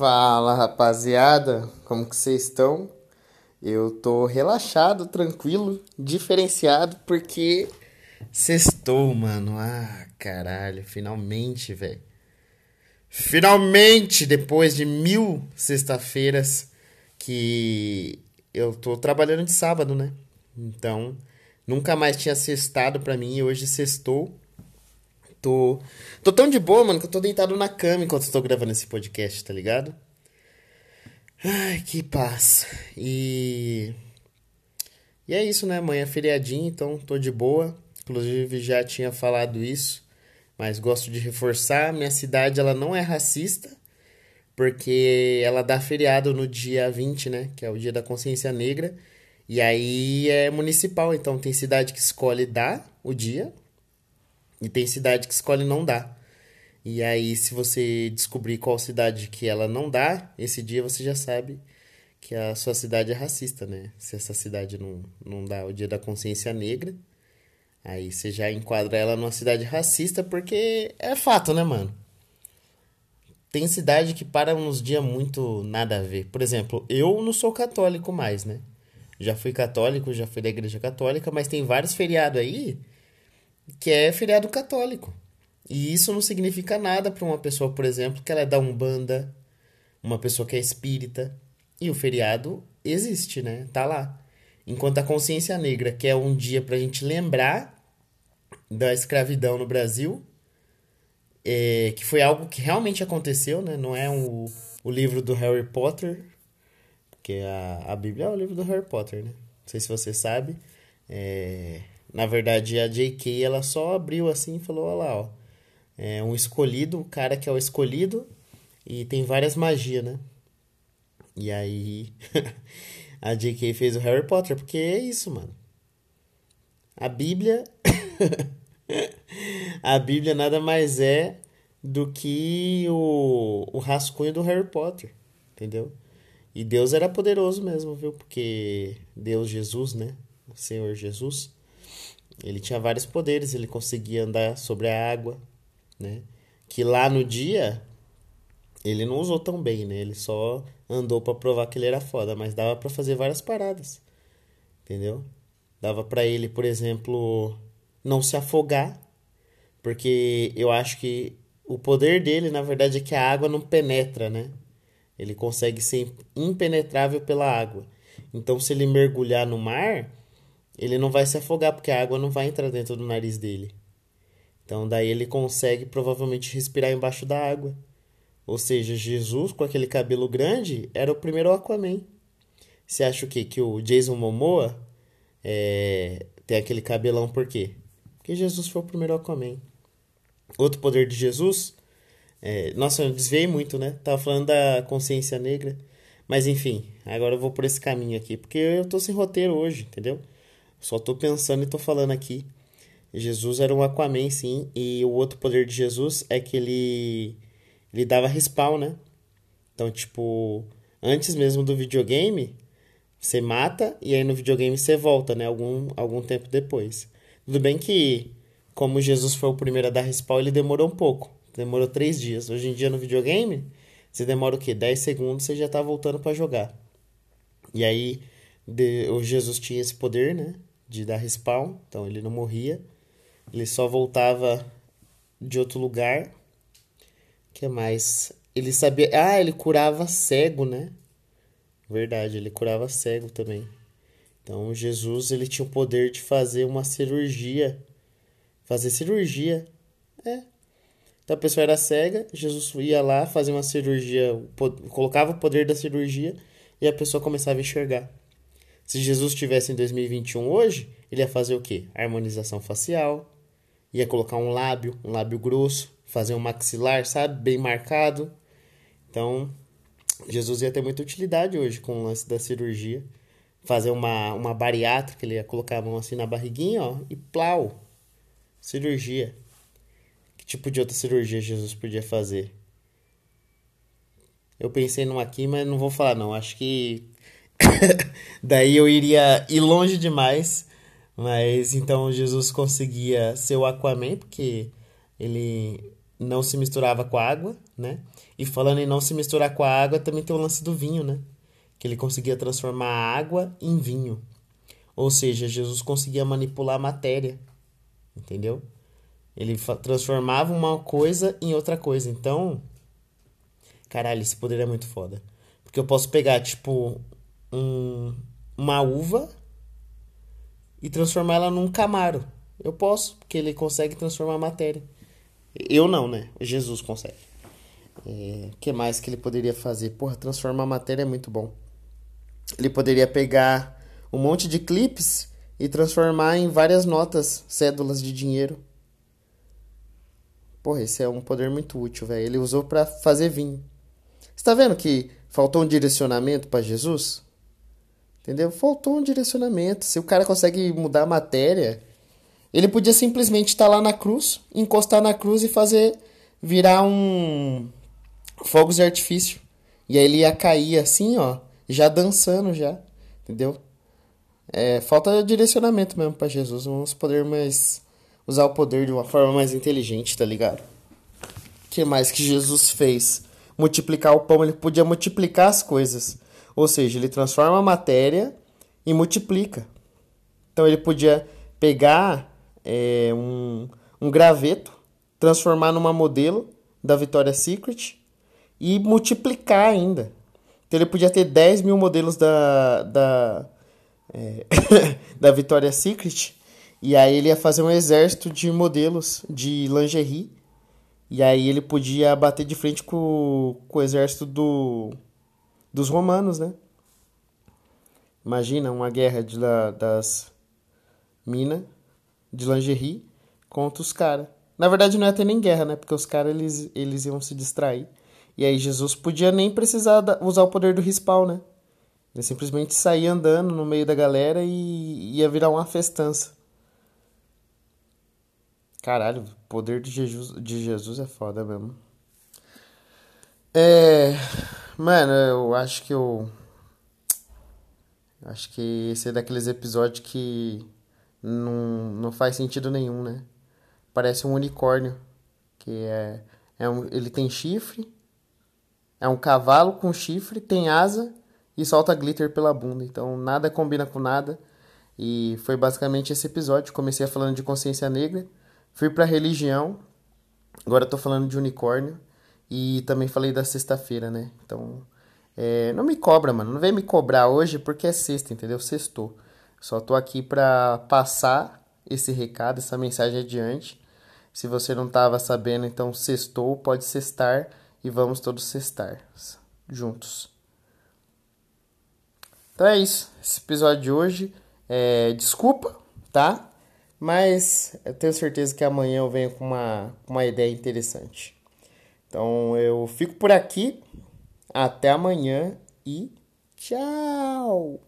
Fala rapaziada, como que vocês estão? Eu tô relaxado, tranquilo, diferenciado porque sextou, mano. Ah, caralho, finalmente, velho. Finalmente, depois de mil sexta-feiras que eu tô trabalhando de sábado, né? Então, nunca mais tinha sextado pra mim e hoje sextou. Tô, tô tão de boa, mano, que eu tô deitado na cama enquanto estou gravando esse podcast, tá ligado? Ai, que paz. E. E é isso, né? Amanhã é feriadinho, então tô de boa. Inclusive já tinha falado isso, mas gosto de reforçar. Minha cidade ela não é racista, porque ela dá feriado no dia 20, né? Que é o dia da consciência negra. E aí é municipal, então tem cidade que escolhe dar o dia e tem cidade que escolhe não dar. E aí, se você descobrir qual cidade que ela não dá, esse dia você já sabe que a sua cidade é racista, né? Se essa cidade não, não dá o dia da consciência negra, aí você já enquadra ela numa cidade racista, porque é fato, né, mano? Tem cidade que para uns dias muito nada a ver. Por exemplo, eu não sou católico mais, né? Já fui católico, já fui da igreja católica, mas tem vários feriados aí que é feriado católico. E isso não significa nada para uma pessoa, por exemplo, que ela é da Umbanda, uma pessoa que é espírita. E o feriado existe, né? Tá lá. Enquanto a consciência negra, que é um dia pra gente lembrar da escravidão no Brasil, é, que foi algo que realmente aconteceu, né? Não é um, o livro do Harry Potter, porque a, a Bíblia é o livro do Harry Potter, né? Não sei se você sabe. É, na verdade, a J.K. ela só abriu assim e falou: olha lá, ó. É um escolhido, o cara que é o escolhido, e tem várias magias, né? E aí a J.K. fez o Harry Potter, porque é isso, mano. A Bíblia. a Bíblia nada mais é do que o, o rascunho do Harry Potter, entendeu? E Deus era poderoso mesmo, viu? Porque Deus, Jesus, né? O Senhor Jesus ele tinha vários poderes, ele conseguia andar sobre a água, né? Que lá no dia ele não usou tão bem, né? Ele só andou para provar que ele era foda, mas dava para fazer várias paradas. Entendeu? Dava para ele, por exemplo, não se afogar, porque eu acho que o poder dele, na verdade, é que a água não penetra, né? Ele consegue ser impenetrável pela água. Então, se ele mergulhar no mar, ele não vai se afogar porque a água não vai entrar dentro do nariz dele. Então daí ele consegue provavelmente respirar embaixo da água. Ou seja, Jesus com aquele cabelo grande era o primeiro Aquaman. Você acha o quê? Que o Jason Momoa é, tem aquele cabelão por quê? Porque Jesus foi o primeiro Aquaman. Outro poder de Jesus. É, nossa, eu desviei muito, né? Tava falando da consciência negra. Mas enfim, agora eu vou por esse caminho aqui. Porque eu tô sem roteiro hoje, entendeu? Só tô pensando e tô falando aqui. Jesus era um Aquaman, sim. E o outro poder de Jesus é que ele, ele dava respawn, né? Então, tipo, antes mesmo do videogame, você mata e aí no videogame você volta, né? Algum, algum tempo depois. Tudo bem que, como Jesus foi o primeiro a dar respawn, ele demorou um pouco. Demorou três dias. Hoje em dia no videogame, você demora o quê? 10 segundos você já tá voltando para jogar. E aí, de, o Jesus tinha esse poder, né? De dar respawn, então ele não morria. Ele só voltava de outro lugar. que mais? Ele sabia. Ah, ele curava cego, né? Verdade, ele curava cego também. Então Jesus ele tinha o poder de fazer uma cirurgia. Fazer cirurgia. É. Então a pessoa era cega, Jesus ia lá, fazia uma cirurgia, colocava o poder da cirurgia e a pessoa começava a enxergar. Se Jesus estivesse em 2021 hoje, ele ia fazer o quê? Harmonização facial, ia colocar um lábio, um lábio grosso, fazer um maxilar, sabe? Bem marcado. Então, Jesus ia ter muita utilidade hoje com o lance da cirurgia. Fazer uma, uma bariátrica, ele ia colocar a mão assim na barriguinha, ó, e plau. Cirurgia. Que tipo de outra cirurgia Jesus podia fazer? Eu pensei numa aqui, mas não vou falar não. Acho que Daí eu iria ir longe demais. Mas então Jesus conseguia ser o Aquaman, porque ele não se misturava com a água, né? E falando em não se misturar com a água, também tem o lance do vinho, né? Que ele conseguia transformar a água em vinho. Ou seja, Jesus conseguia manipular a matéria, entendeu? Ele transformava uma coisa em outra coisa. Então, caralho, esse poder é muito foda. Porque eu posso pegar, tipo, um, uma uva e transformar ela num camaro. Eu posso, porque ele consegue transformar a matéria. Eu não, né? Jesus consegue. O é, que mais que ele poderia fazer? Porra, transformar a matéria é muito bom. Ele poderia pegar um monte de clipes e transformar em várias notas, cédulas de dinheiro. Porra, esse é um poder muito útil, velho. Ele usou para fazer vinho. Você tá vendo que faltou um direcionamento para Jesus? Entendeu? Faltou um direcionamento. Se o cara consegue mudar a matéria, ele podia simplesmente estar tá lá na cruz, encostar na cruz e fazer virar um fogos de artifício. E aí ele ia cair assim, ó, já dançando já, entendeu? É, falta direcionamento mesmo para Jesus. Vamos poder mais usar o poder de uma forma mais inteligente, tá ligado? Que mais que Jesus fez? Multiplicar o pão, ele podia multiplicar as coisas. Ou seja, ele transforma a matéria e multiplica. Então ele podia pegar é, um, um graveto, transformar numa modelo da Victoria's Secret e multiplicar ainda. Então ele podia ter 10 mil modelos da, da, é, da Victoria's Secret e aí ele ia fazer um exército de modelos de lingerie e aí ele podia bater de frente com, com o exército do, dos romanos, né? Imagina uma guerra de, das minas de lingerie contra os caras. Na verdade, não ia ter nem guerra, né? Porque os caras eles, eles iam se distrair. E aí Jesus podia nem precisar usar o poder do respawn, né? Ele simplesmente saía andando no meio da galera e ia virar uma festança. Caralho, o poder de Jesus, de Jesus é foda mesmo. É. Mano, eu acho que eu. Acho que esse é daqueles episódios que não, não faz sentido nenhum, né? Parece um unicórnio, que é, é um, ele tem chifre, é um cavalo com chifre, tem asa e solta glitter pela bunda. Então nada combina com nada. E foi basicamente esse episódio. Comecei falando de consciência negra, fui pra religião, agora tô falando de unicórnio e também falei da sexta-feira, né? Então, é, não me cobra, mano. Não vem me cobrar hoje porque é sexta, entendeu? Sextou. Só tô aqui para passar esse recado, essa mensagem adiante. Se você não estava sabendo, então sextou, pode cestar e vamos todos cestar juntos. Então é isso. Esse episódio de hoje é desculpa, tá? Mas eu tenho certeza que amanhã eu venho com uma, uma ideia interessante. Então eu fico por aqui. Até amanhã e tchau!